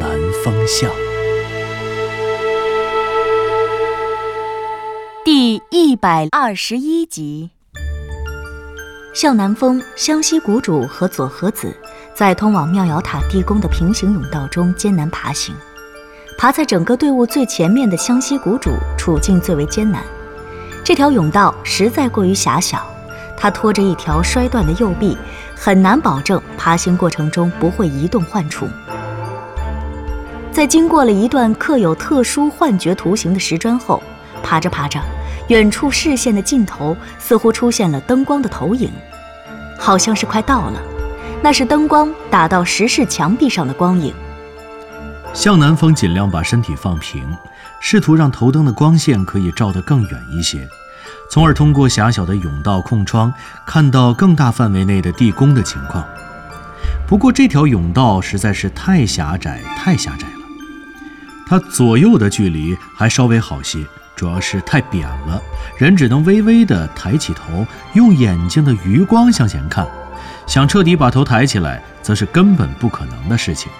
南风向》第一百二十一集。向南风、湘西谷主和佐和子在通往妙瑶塔地宫的平行甬道中艰难爬行。爬在整个队伍最前面的湘西谷主处境最为艰难，这条甬道实在过于狭小，他拖着一条摔断的右臂，很难保证爬行过程中不会移动患处。在经过了一段刻有特殊幻觉图形的石砖后，爬着爬着，远处视线的尽头似乎出现了灯光的投影，好像是快到了。那是灯光打到石室墙壁上的光影。向南风尽量把身体放平，试图让头灯的光线可以照得更远一些，从而通过狭小的甬道空窗看到更大范围内的地宫的情况。不过这条甬道实在是太狭窄，太狭窄。它左右的距离还稍微好些，主要是太扁了，人只能微微地抬起头，用眼睛的余光向前看。想彻底把头抬起来，则是根本不可能的事情。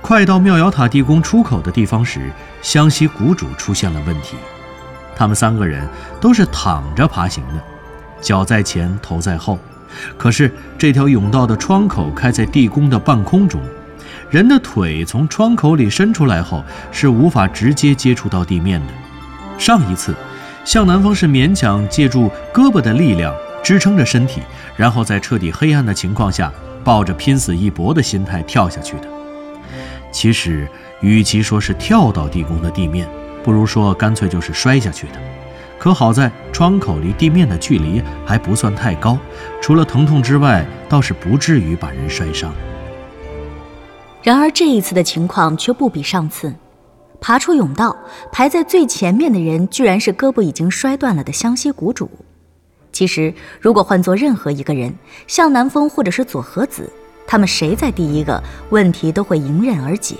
快到妙瑶塔地宫出口的地方时，湘西谷主出现了问题。他们三个人都是躺着爬行的，脚在前，头在后。可是这条甬道的窗口开在地宫的半空中，人的腿从窗口里伸出来后是无法直接接触到地面的。上一次，向南风是勉强借助胳膊的力量支撑着身体，然后在彻底黑暗的情况下，抱着拼死一搏的心态跳下去的。其实，与其说是跳到地宫的地面，不如说干脆就是摔下去的。可好在窗口离地面的距离还不算太高，除了疼痛之外，倒是不至于把人摔伤。然而这一次的情况却不比上次，爬出甬道，排在最前面的人居然是胳膊已经摔断了的湘西谷主。其实，如果换做任何一个人，向南风或者是左和子，他们谁在第一个，问题都会迎刃而解。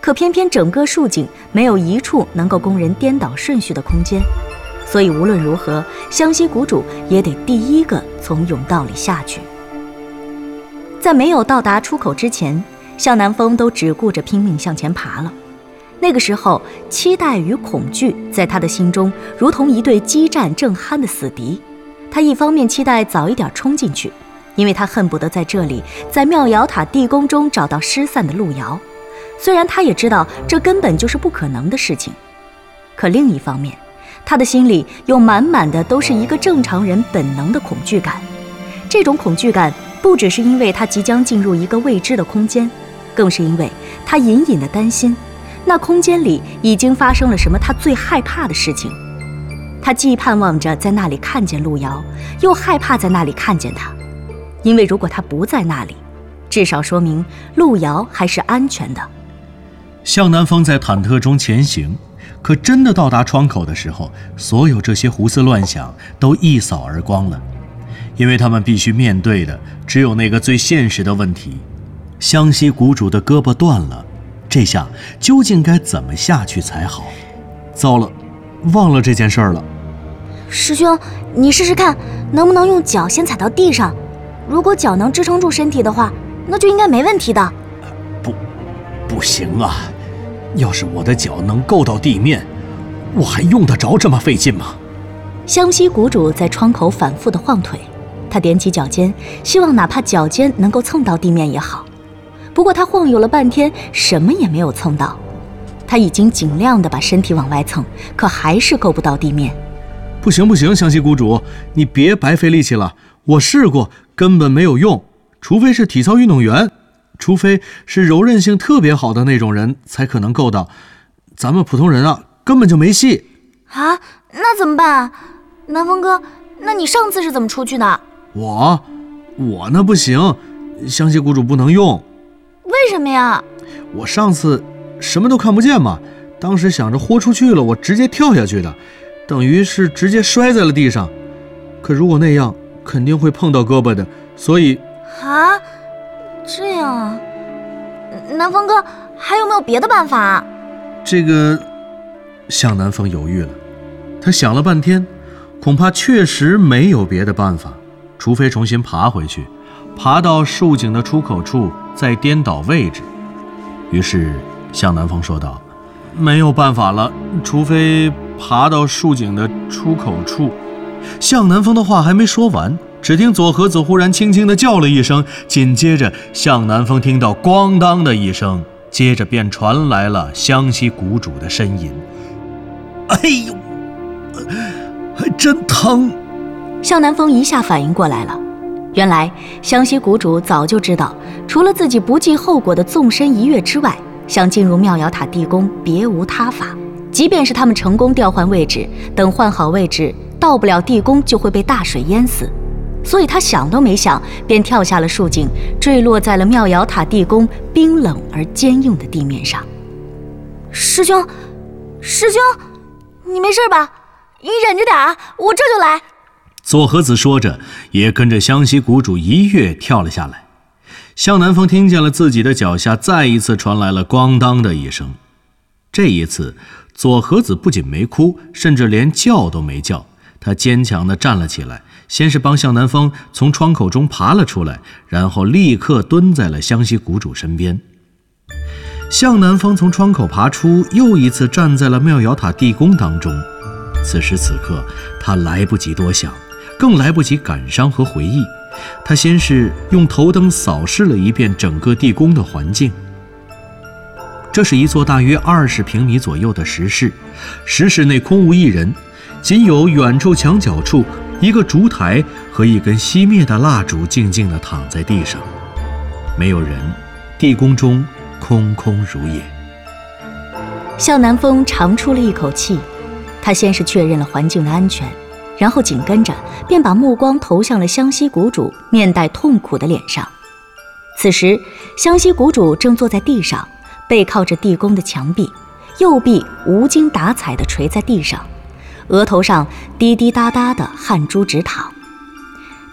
可偏偏整个竖井没有一处能够供人颠倒顺序的空间，所以无论如何，湘西谷主也得第一个从甬道里下去。在没有到达出口之前，向南风都只顾着拼命向前爬了。那个时候，期待与恐惧在他的心中如同一对激战正酣的死敌。他一方面期待早一点冲进去，因为他恨不得在这里，在妙瑶塔地宫中找到失散的路遥。虽然他也知道这根本就是不可能的事情，可另一方面，他的心里又满满的都是一个正常人本能的恐惧感。这种恐惧感不只是因为他即将进入一个未知的空间，更是因为他隐隐的担心，那空间里已经发生了什么他最害怕的事情。他既盼望着在那里看见路遥，又害怕在那里看见他，因为如果他不在那里，至少说明路遥还是安全的。向南风在忐忑中前行，可真的到达窗口的时候，所有这些胡思乱想都一扫而光了，因为他们必须面对的只有那个最现实的问题：湘西谷主的胳膊断了，这下究竟该怎么下去才好？糟了，忘了这件事儿了。师兄，你试试看，能不能用脚先踩到地上？如果脚能支撑住身体的话，那就应该没问题的。不，不行啊！要是我的脚能够到地面，我还用得着这么费劲吗？湘西谷主在窗口反复的晃腿，他踮起脚尖，希望哪怕脚尖能够蹭到地面也好。不过他晃悠了半天，什么也没有蹭到。他已经尽量的把身体往外蹭，可还是够不到地面。不行不行，湘西谷主，你别白费力气了。我试过，根本没有用。除非是体操运动员，除非是柔韧性特别好的那种人，才可能够到。咱们普通人啊，根本就没戏。啊，那怎么办啊？南风哥，那你上次是怎么出去的？我，我那不行，湘西谷主不能用。为什么呀？我上次什么都看不见嘛，当时想着豁出去了，我直接跳下去的，等于是直接摔在了地上。可如果那样，肯定会碰到胳膊的，所以啊，这样啊，南风哥还有没有别的办法？这个，向南风犹豫了，他想了半天，恐怕确实没有别的办法，除非重新爬回去，爬到竖井的出口处再颠倒位置。于是向南风说道：“没有办法了，除非爬到竖井的出口处。”向南风的话还没说完，只听左和子忽然轻轻地叫了一声，紧接着向南风听到“咣当”的一声，接着便传来了湘西谷主的呻吟：“哎呦，还真疼！”向南风一下反应过来了，原来湘西谷主早就知道，除了自己不计后果的纵身一跃之外，想进入妙瑶塔地宫别无他法。即便是他们成功调换位置，等换好位置。到不了地宫就会被大水淹死，所以他想都没想，便跳下了树井，坠落在了妙瑶塔地宫冰冷而坚硬的地面上。师兄，师兄，你没事吧？你忍着点啊，我这就来。左和子说着，也跟着湘西谷主一跃跳了下来。向南风听见了自己的脚下再一次传来了“咣当”的一声，这一次左和子不仅没哭，甚至连叫都没叫。他坚强地站了起来，先是帮向南风从窗口中爬了出来，然后立刻蹲在了湘西谷主身边。向南风从窗口爬出，又一次站在了妙瑶塔地宫当中。此时此刻，他来不及多想，更来不及感伤和回忆。他先是用头灯扫视了一遍整个地宫的环境。这是一座大约二十平米左右的石室，石室内空无一人。仅有远处墙角处一个烛台和一根熄灭的蜡烛静静地躺在地上，没有人，地宫中空空如也。向南风长出了一口气，他先是确认了环境的安全，然后紧跟着便把目光投向了湘西谷主面带痛苦的脸上。此时，湘西谷主正坐在地上，背靠着地宫的墙壁，右臂无精打采地垂在地上。额头上滴滴答答的汗珠直淌，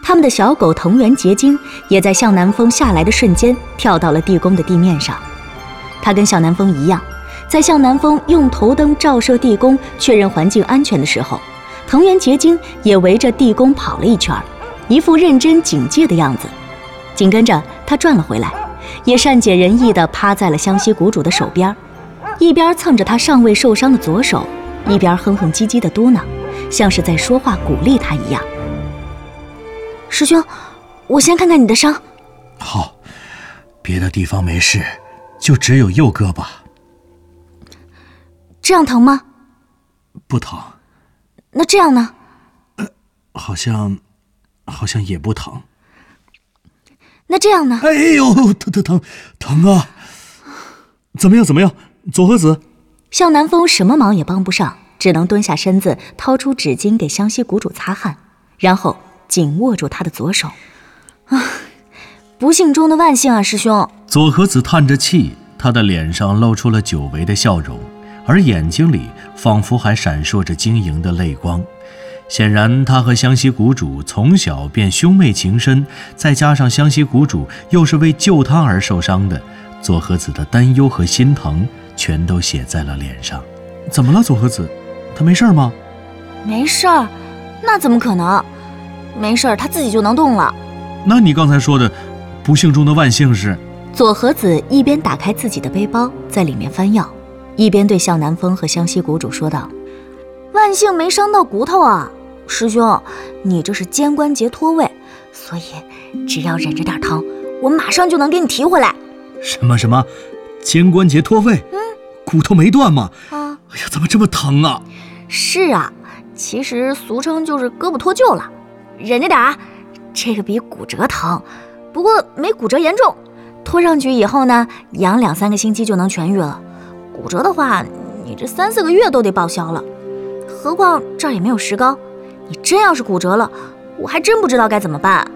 他们的小狗藤原结晶也在向南风下来的瞬间跳到了地宫的地面上。它跟向南风一样，在向南风用头灯照射地宫，确认环境安全的时候，藤原结晶也围着地宫跑了一圈，一副认真警戒的样子。紧跟着，他转了回来，也善解人意地趴在了湘西谷主的手边，一边蹭着他尚未受伤的左手。一边哼哼唧唧的嘟囔，像是在说话鼓励他一样。师兄，我先看看你的伤。好，别的地方没事，就只有右胳膊。这样疼吗？不疼。那这样呢？好像，好像也不疼。那这样呢？哎呦，疼疼疼疼啊！怎么样？怎么样？左和子。向南风什么忙也帮不上，只能蹲下身子，掏出纸巾给湘西谷主擦汗，然后紧握住他的左手。啊，不幸中的万幸啊，师兄！左和子叹着气，他的脸上露出了久违的笑容，而眼睛里仿佛还闪烁着晶莹的泪光。显然，他和湘西谷主从小便兄妹情深，再加上湘西谷主又是为救他而受伤的，左和子的担忧和心疼。全都写在了脸上。怎么了，左和子？他没事吗？没事儿，那怎么可能？没事儿，他自己就能动了。那你刚才说的不幸中的万幸是？左和子一边打开自己的背包，在里面翻药，一边对向南风和湘西谷主说道：“万幸没伤到骨头啊，师兄，你这是肩关节脱位，所以只要忍着点疼，我马上就能给你提回来。”什么什么？肩关节脱位，嗯，骨头没断吗？啊，哎呀，怎么这么疼啊？是啊，其实俗称就是胳膊脱臼了，忍着点啊，这个比骨折疼，不过没骨折严重，拖上去以后呢，养两三个星期就能痊愈了。骨折的话，你这三四个月都得报销了。何况这儿也没有石膏，你真要是骨折了，我还真不知道该怎么办。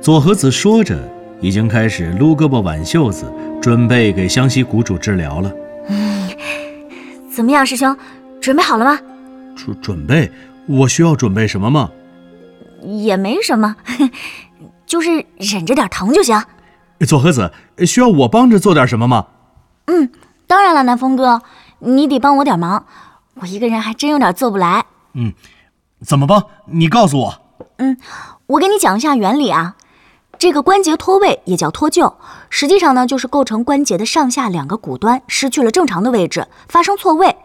左和子说着，已经开始撸胳膊挽袖子，准备给湘西谷主治疗了。嗯，怎么样，师兄，准备好了吗？准准备？我需要准备什么吗？也没什么，就是忍着点疼就行。左和子，需要我帮着做点什么吗？嗯，当然了，南风哥，你得帮我点忙，我一个人还真有点做不来。嗯，怎么帮？你告诉我。嗯，我给你讲一下原理啊。这个关节脱位也叫脱臼，实际上呢，就是构成关节的上下两个骨端失去了正常的位置，发生错位。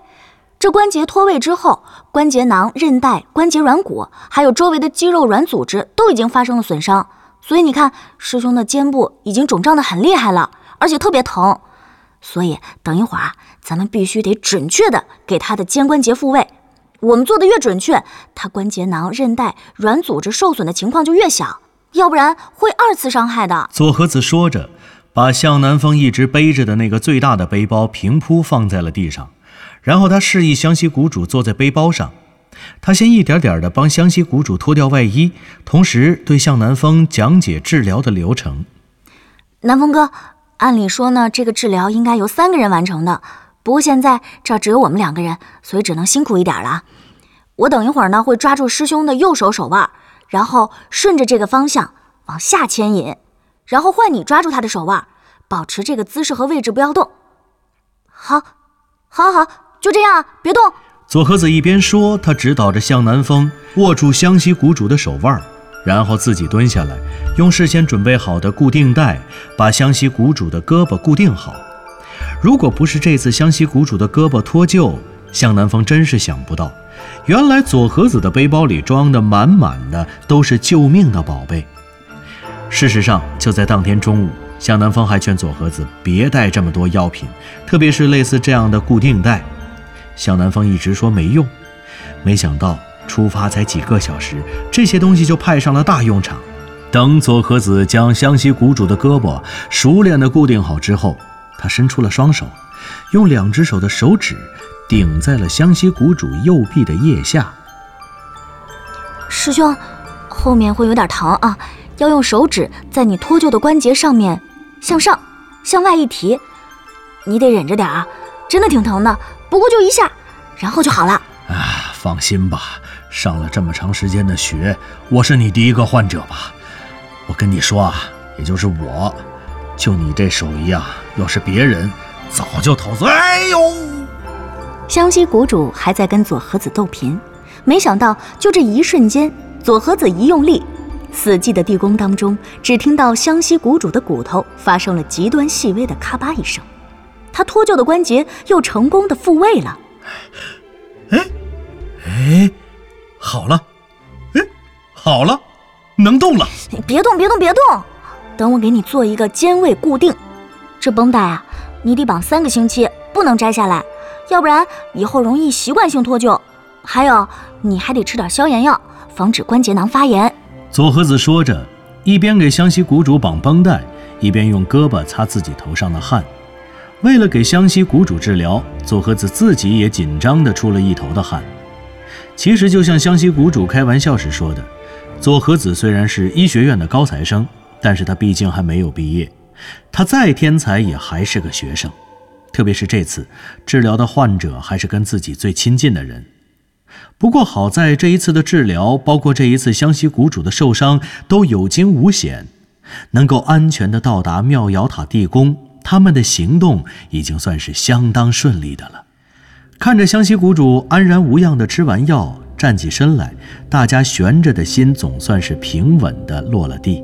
这关节脱位之后，关节囊、韧带、关节软骨，还有周围的肌肉软组织都已经发生了损伤。所以你看，师兄的肩部已经肿胀的很厉害了，而且特别疼。所以等一会儿啊，咱们必须得准确的给他的肩关节复位。我们做的越准确，他关节囊、韧带、软组织受损的情况就越小，要不然会二次伤害的。左和子说着，把向南风一直背着的那个最大的背包平铺放在了地上，然后他示意湘西谷主坐在背包上。他先一点点的帮湘西谷主脱掉外衣，同时对向南风讲解治疗的流程。南风哥，按理说呢，这个治疗应该由三个人完成的，不过现在这儿只有我们两个人，所以只能辛苦一点了。我等一会儿呢，会抓住师兄的右手手腕，然后顺着这个方向往下牵引，然后换你抓住他的手腕，保持这个姿势和位置，不要动。好，好，好，就这样，别动。左和子一边说，他指导着向南风握住湘西谷主的手腕，然后自己蹲下来，用事先准备好的固定带把湘西谷主的胳膊固定好。如果不是这次湘西谷主的胳膊脱臼，向南风真是想不到，原来左和子的背包里装的满满的都是救命的宝贝。事实上，就在当天中午，向南风还劝左和子别带这么多药品，特别是类似这样的固定带。向南风一直说没用，没想到出发才几个小时，这些东西就派上了大用场。等左和子将湘西谷主的胳膊熟练地固定好之后，他伸出了双手，用两只手的手指顶在了湘西谷主右臂的腋下。师兄，后面会有点疼啊，要用手指在你脱臼的关节上面向上、向外一提，你得忍着点啊，真的挺疼的。不过就一下，然后就好了。啊，放心吧，上了这么长时间的学，我是你第一个患者吧？我跟你说啊，也就是我，就你这手艺啊，要是别人，早就逃走。哎呦！湘西谷主还在跟左和子斗贫，没想到就这一瞬间，左和子一用力，死寂的地宫当中，只听到湘西谷主的骨头发生了极端细微的咔吧一声。他脱臼的关节又成功的复位了，哎，哎，好了，哎，好了，能动了。别动，别动，别动，等我给你做一个肩位固定。这绷带啊，你得绑三个星期，不能摘下来，要不然以后容易习惯性脱臼。还有，你还得吃点消炎药，防止关节囊发炎。左和子说着，一边给湘西谷主绑绷带，一边用胳膊擦自己头上的汗。为了给湘西谷主治疗，左和子自己也紧张的出了一头的汗。其实，就像湘西谷主开玩笑时说的，左和子虽然是医学院的高材生，但是他毕竟还没有毕业，他再天才也还是个学生。特别是这次治疗的患者还是跟自己最亲近的人。不过好在这一次的治疗，包括这一次湘西谷主的受伤都有惊无险，能够安全的到达妙瑶塔地宫。他们的行动已经算是相当顺利的了。看着湘西谷主安然无恙地吃完药，站起身来，大家悬着的心总算是平稳地落了地。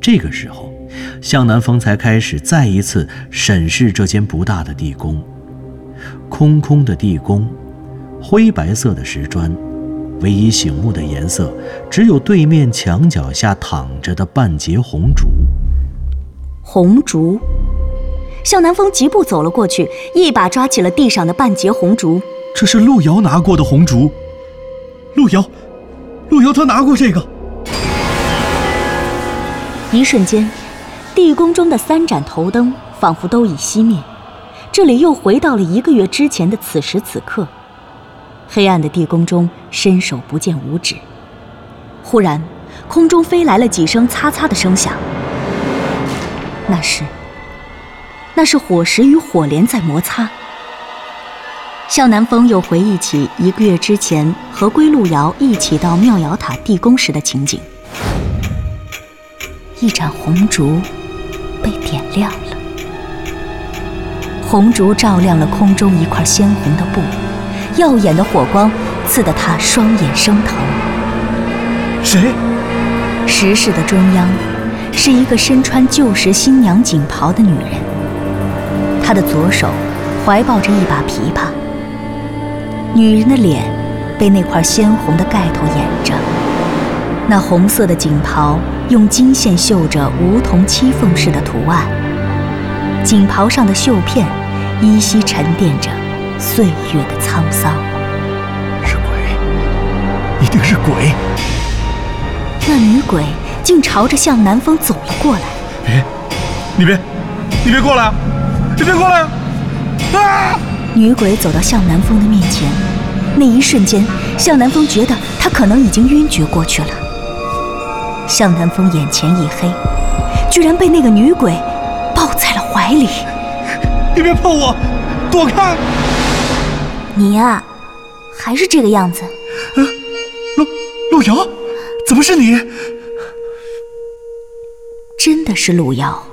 这个时候，向南风才开始再一次审视这间不大的地宫。空空的地宫，灰白色的石砖，唯一醒目的颜色只有对面墙角下躺着的半截红烛。红烛。向南风疾步走了过去，一把抓起了地上的半截红烛。这是陆瑶拿过的红烛。陆瑶，陆瑶，他拿过这个。一瞬间，地宫中的三盏头灯仿佛都已熄灭，这里又回到了一个月之前的此时此刻。黑暗的地宫中，伸手不见五指。忽然，空中飞来了几声“擦擦”的声响。那是，那是火石与火莲在摩擦。向南风又回忆起一个月之前和归路遥一起到妙瑶塔地宫时的情景。一盏红烛被点亮了，红烛照亮了空中一块鲜红的布，耀眼的火光刺得他双眼生疼。谁？石室的中央，是一个身穿旧时新娘锦袍的女人，她的左手怀抱着一把琵琶。女人的脸被那块鲜红的盖头掩着，那红色的锦袍用金线绣着梧桐七凤式的图案，锦袍上的绣片依稀沉淀着岁月的沧桑。是鬼，一定是鬼！那女鬼竟朝着向南风走了过来。别，你别，你别过来！你别过来！啊！女鬼走到向南风的面前，那一瞬间，向南风觉得他可能已经晕厥过去了。向南风眼前一黑，居然被那个女鬼抱在了怀里。你别碰我，躲开！你呀，还是这个样子。啊，陆陆瑶，怎么是你？真的是陆瑶。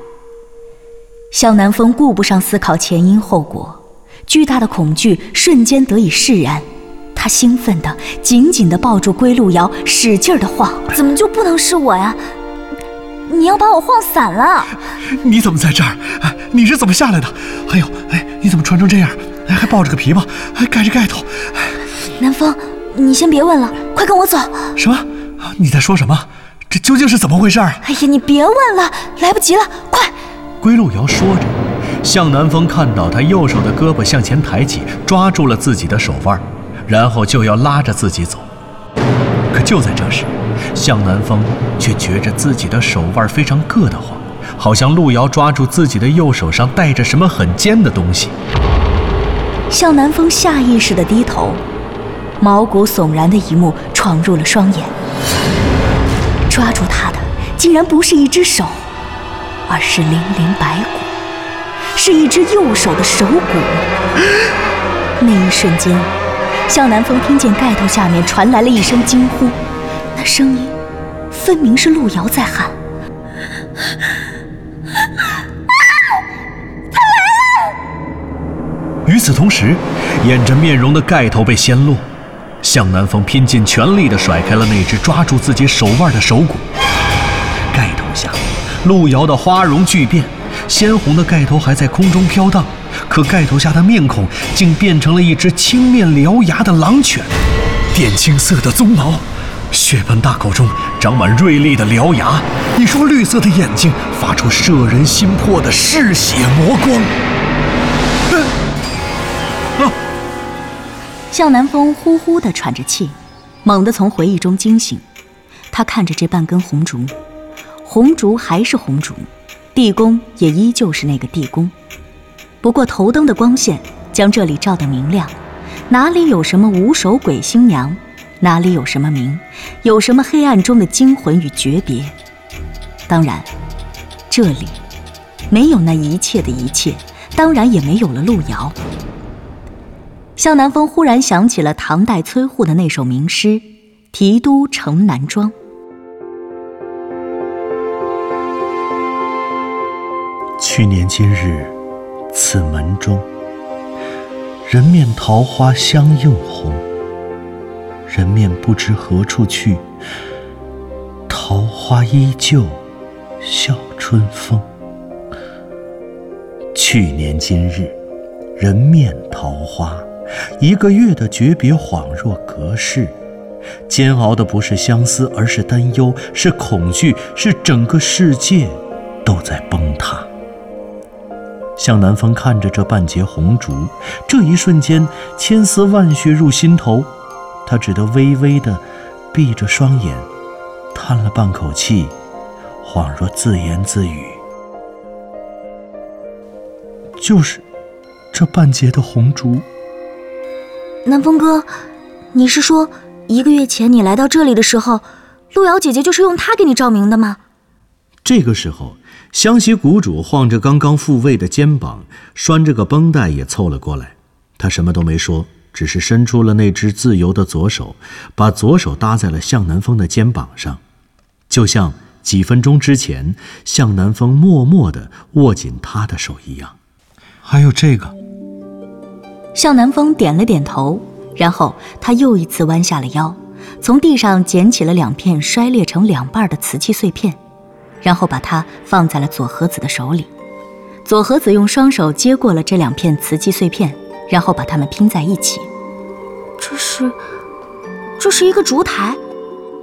向南风顾不上思考前因后果。巨大的恐惧瞬间得以释然，他兴奋地紧紧地抱住归路遥，使劲地晃。怎么就不能是我呀？你要把我晃散了！你怎么在这儿？你是怎么下来的？还有，哎，你怎么穿成这样？还抱着个琵琶，还盖着盖头？南风，你先别问了，快跟我走！什么？你在说什么？这究竟是怎么回事？哎呀，你别问了，来不及了，快！归路遥说着。向南风看到他右手的胳膊向前抬起，抓住了自己的手腕，然后就要拉着自己走。可就在这时，向南风却觉着自己的手腕非常硌得慌，好像路遥抓住自己的右手上带着什么很尖的东西。向南风下意识地低头，毛骨悚然的一幕闯入了双眼。抓住他的竟然不是一只手，而是零零白骨。是一只右手的手骨。那一瞬间，向南风听见盖头下面传来了一声惊呼，那声音分明是路遥在喊：“他来了！”与此同时，掩着面容的盖头被掀落，向南风拼尽全力地甩开了那只抓住自己手腕的手骨。路遥的花容巨变。鲜红的盖头还在空中飘荡，可盖头下的面孔竟变成了一只青面獠牙的狼犬，靛青色的鬃毛，血盆大口中长满锐利的獠牙，一双绿色的眼睛发出摄人心魄的嗜血魔光。向南风呼呼地喘着气，猛地从回忆中惊醒，他看着这半根红烛，红烛还是红烛。地宫也依旧是那个地宫，不过头灯的光线将这里照得明亮。哪里有什么无手鬼新娘？哪里有什么名？有什么黑暗中的惊魂与诀别？当然，这里没有那一切的一切，当然也没有了路遥。向南风忽然想起了唐代崔护的那首名诗《题都城南庄》。去年今日，此门中，人面桃花相映红。人面不知何处去，桃花依旧笑春风。去年今日，人面桃花，一个月的诀别恍若隔世。煎熬的不是相思，而是担忧，是恐惧，是整个世界都在崩塌。向南风看着这半截红烛，这一瞬间，千丝万绪入心头，他只得微微的闭着双眼，叹了半口气，恍若自言自语：“就是这半截的红烛。”南风哥，你是说一个月前你来到这里的时候，路遥姐姐就是用它给你照明的吗？这个时候。湘西谷主晃着刚刚复位的肩膀，拴着个绷带也凑了过来。他什么都没说，只是伸出了那只自由的左手，把左手搭在了向南风的肩膀上，就像几分钟之前向南风默默地握紧他的手一样。还有这个，向南风点了点头，然后他又一次弯下了腰，从地上捡起了两片摔裂成两半的瓷器碎片。然后把它放在了左和子的手里，左和子用双手接过了这两片瓷器碎片，然后把它们拼在一起。这是，这是一个烛台，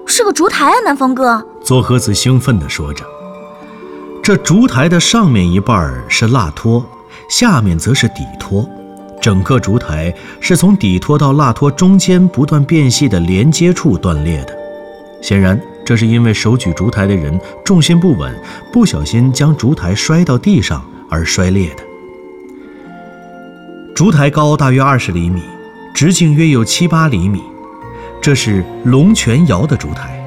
是个烛台啊，南风哥！左和子兴奋地说着。这烛台的上面一半是蜡托，下面则是底托，整个烛台是从底托到蜡托中间不断变细的连接处断裂的，显然。这是因为手举烛台的人重心不稳，不小心将烛台摔到地上而摔裂的。烛台高大约二十厘米，直径约有七八厘米。这是龙泉窑的烛台，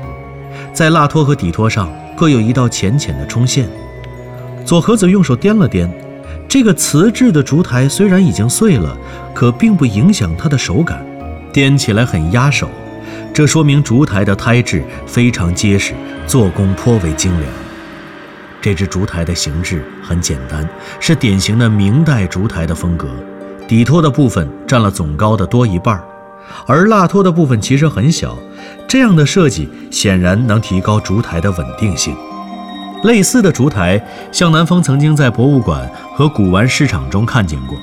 在蜡托和底托上各有一道浅浅的冲线。左和子用手掂了掂，这个瓷制的烛台虽然已经碎了，可并不影响它的手感，掂起来很压手。这说明烛台的胎质非常结实，做工颇为精良。这只烛台的形制很简单，是典型的明代烛台的风格。底托的部分占了总高的多一半，而蜡托的部分其实很小。这样的设计显然能提高烛台的稳定性。类似的烛台，向南风曾经在博物馆和古玩市场中看见过，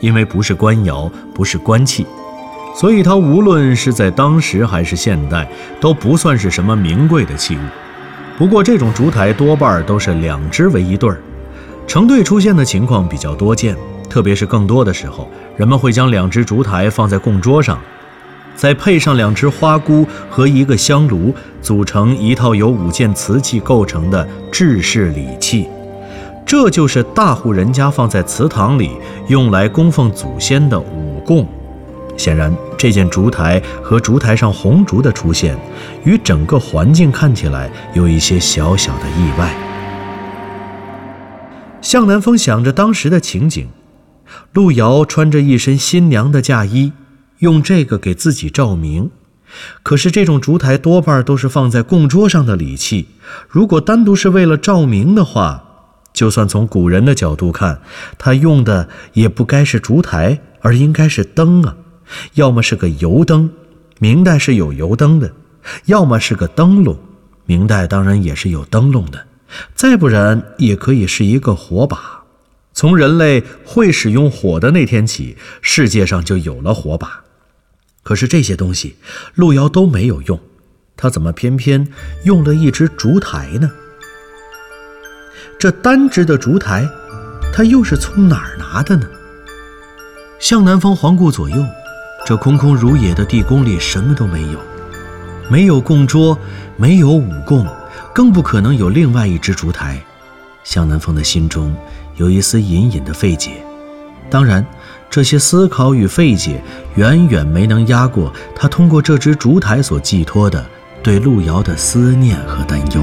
因为不是官窑，不是官器。所以它无论是在当时还是现代，都不算是什么名贵的器物。不过这种烛台多半都是两只为一对儿，成对出现的情况比较多见。特别是更多的时候，人们会将两只烛台放在供桌上，再配上两只花菇和一个香炉，组成一套由五件瓷器构成的制式礼器。这就是大户人家放在祠堂里用来供奉祖先的五供。显然，这件烛台和烛台上红烛的出现，与整个环境看起来有一些小小的意外。向南风想着当时的情景，路遥穿着一身新娘的嫁衣，用这个给自己照明。可是这种烛台多半都是放在供桌上的礼器，如果单独是为了照明的话，就算从古人的角度看，他用的也不该是烛台，而应该是灯啊。要么是个油灯，明代是有油灯的；要么是个灯笼，明代当然也是有灯笼的。再不然，也可以是一个火把。从人类会使用火的那天起，世界上就有了火把。可是这些东西，路遥都没有用，他怎么偏偏用了一只烛台呢？这单只的烛台，他又是从哪儿拿的呢？向南方环顾左右。这空空如也的地宫里什么都没有，没有供桌，没有五供，更不可能有另外一只烛台。向南风的心中有一丝隐隐的费解，当然，这些思考与费解远远没能压过他通过这只烛台所寄托的对路遥的思念和担忧。